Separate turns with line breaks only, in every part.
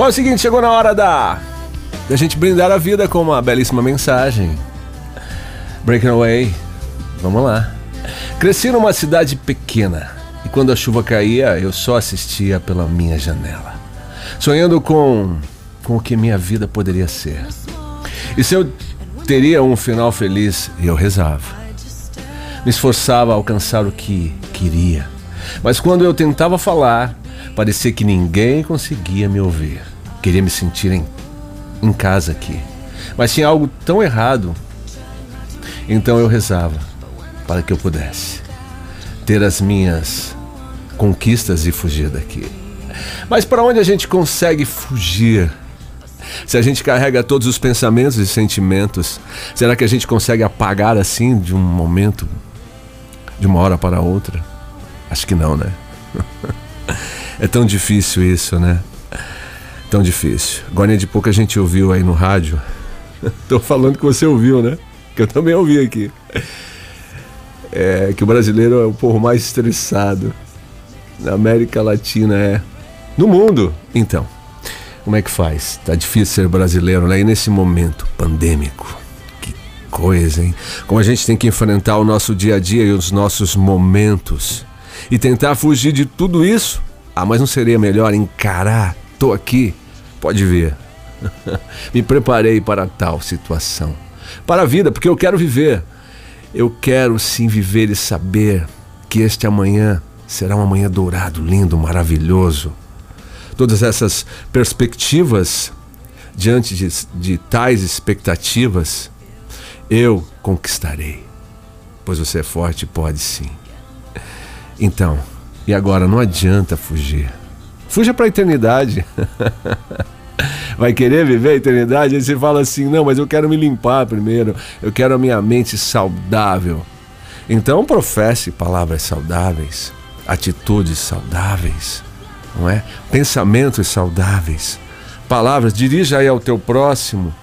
Bom, é o seguinte, chegou na hora da, da gente brindar a vida com uma belíssima mensagem. Breaking Away. Vamos lá. Cresci numa cidade pequena e quando a chuva caía, eu só assistia pela minha janela, sonhando com, com o que minha vida poderia ser. E se eu teria um final feliz, eu rezava. Me esforçava a alcançar o que queria. Mas quando eu tentava falar, parecia que ninguém conseguia me ouvir. Queria me sentir em, em casa aqui. Mas tinha algo tão errado. Então eu rezava para que eu pudesse ter as minhas conquistas e fugir daqui. Mas para onde a gente consegue fugir? Se a gente carrega todos os pensamentos e sentimentos, será que a gente consegue apagar assim de um momento, de uma hora para outra? Acho que não, né? É tão difícil isso, né? Tão difícil. Agora de pouco a gente ouviu aí no rádio. Tô falando que você ouviu, né? Que eu também ouvi aqui. É que o brasileiro é o povo mais estressado. Na América Latina é. No mundo, então. Como é que faz? Tá difícil ser brasileiro, né? E nesse momento pandêmico. Que coisa, hein? Como a gente tem que enfrentar o nosso dia a dia e os nossos momentos. E tentar fugir de tudo isso. Ah, mas não seria melhor encarar? Tô aqui, Pode ver. Me preparei para tal situação. Para a vida, porque eu quero viver. Eu quero sim viver e saber que este amanhã será um amanhã dourado, lindo, maravilhoso. Todas essas perspectivas, diante de, de tais expectativas, eu conquistarei. Pois você é forte, pode sim. Então, e agora não adianta fugir. Fuja para a eternidade. Vai querer viver a eternidade? Aí você fala assim: não, mas eu quero me limpar primeiro. Eu quero a minha mente saudável. Então professe palavras saudáveis, atitudes saudáveis, não é? Pensamentos saudáveis. Palavras, dirija aí ao teu próximo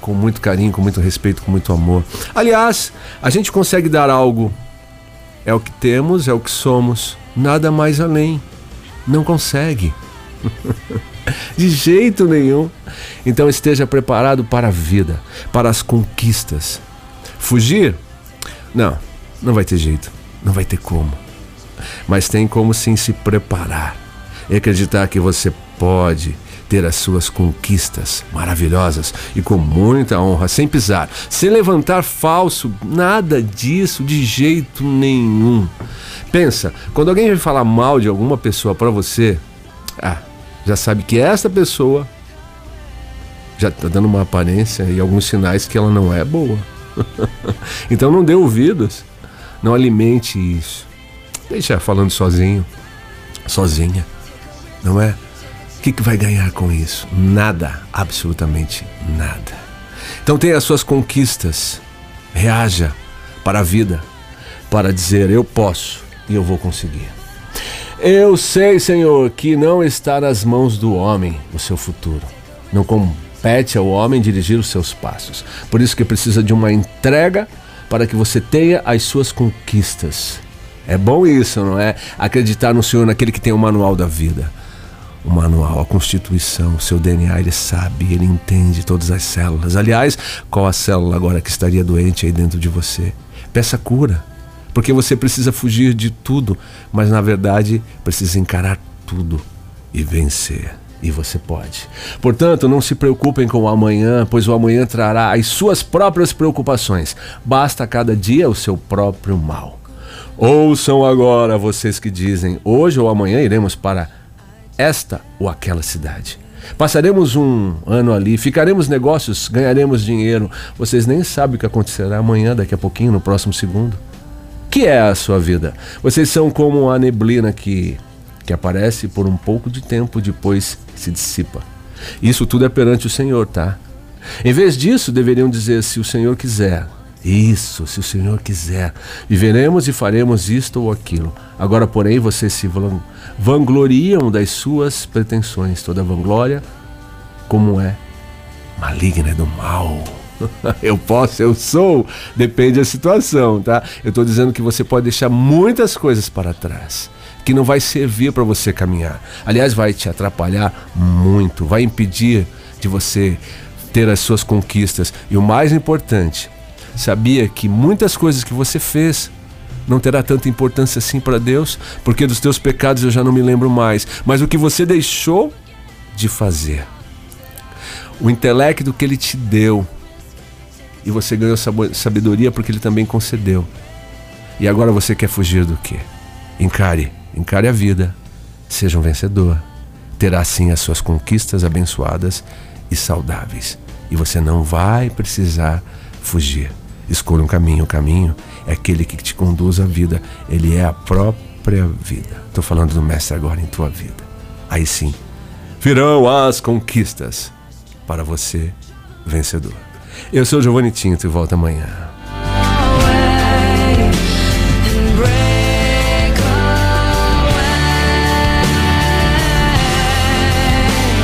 com muito carinho, com muito respeito, com muito amor. Aliás, a gente consegue dar algo. É o que temos, é o que somos, nada mais além não consegue. De jeito nenhum. Então esteja preparado para a vida, para as conquistas. Fugir? Não, não vai ter jeito. Não vai ter como. Mas tem como sim se preparar e acreditar que você pode ter as suas conquistas maravilhosas e com muita honra, sem pisar, sem levantar falso, nada disso de jeito nenhum. Pensa, quando alguém vai falar mal de alguma pessoa para você, ah, já sabe que essa pessoa já está dando uma aparência e alguns sinais que ela não é boa. então não dê ouvidos, não alimente isso. Deixa falando sozinho, sozinha, não é? Que, que vai ganhar com isso? Nada, absolutamente nada. Então tenha as suas conquistas, reaja para a vida, para dizer eu posso, e eu vou conseguir. Eu sei, Senhor, que não está nas mãos do homem o seu futuro. Não compete ao homem dirigir os seus passos. Por isso que precisa de uma entrega para que você tenha as suas conquistas. É bom isso, não é? Acreditar no Senhor, naquele que tem o manual da vida. O manual, a constituição, o seu DNA, ele sabe, ele entende todas as células. Aliás, qual a célula agora que estaria doente aí dentro de você? Peça cura porque você precisa fugir de tudo, mas na verdade precisa encarar tudo e vencer. E você pode. Portanto, não se preocupem com o amanhã, pois o amanhã trará as suas próprias preocupações. Basta cada dia o seu próprio mal. Ouçam agora vocês que dizem: hoje ou amanhã iremos para esta ou aquela cidade. Passaremos um ano ali, ficaremos negócios, ganharemos dinheiro. Vocês nem sabem o que acontecerá amanhã, daqui a pouquinho, no próximo segundo que é a sua vida? Vocês são como a neblina que, que aparece por um pouco de tempo depois se dissipa. Isso tudo é perante o Senhor, tá? Em vez disso, deveriam dizer: se o Senhor quiser. Isso, se o Senhor quiser. Viveremos e faremos isto ou aquilo. Agora, porém, vocês se vangloriam das suas pretensões. Toda vanglória, como é maligna, é do mal. eu posso, eu sou, depende da situação, tá? Eu estou dizendo que você pode deixar muitas coisas para trás. que não vai servir para você caminhar. Aliás, vai te atrapalhar muito, vai impedir de você ter as suas conquistas. E o mais importante, sabia que muitas coisas que você fez não terá tanta importância assim para Deus, porque dos teus pecados eu já não me lembro mais, mas o que você deixou de fazer. O intelecto que ele te deu, e você ganhou sabedoria porque ele também concedeu. E agora você quer fugir do quê? Encare, encare a vida. Seja um vencedor. Terá sim as suas conquistas abençoadas e saudáveis. E você não vai precisar fugir. Escolha um caminho. O caminho é aquele que te conduz à vida. Ele é a própria vida. Estou falando do Mestre agora em tua vida. Aí sim, virão as conquistas para você, vencedor. Eu sou Giovanni Tinto e volto amanhã.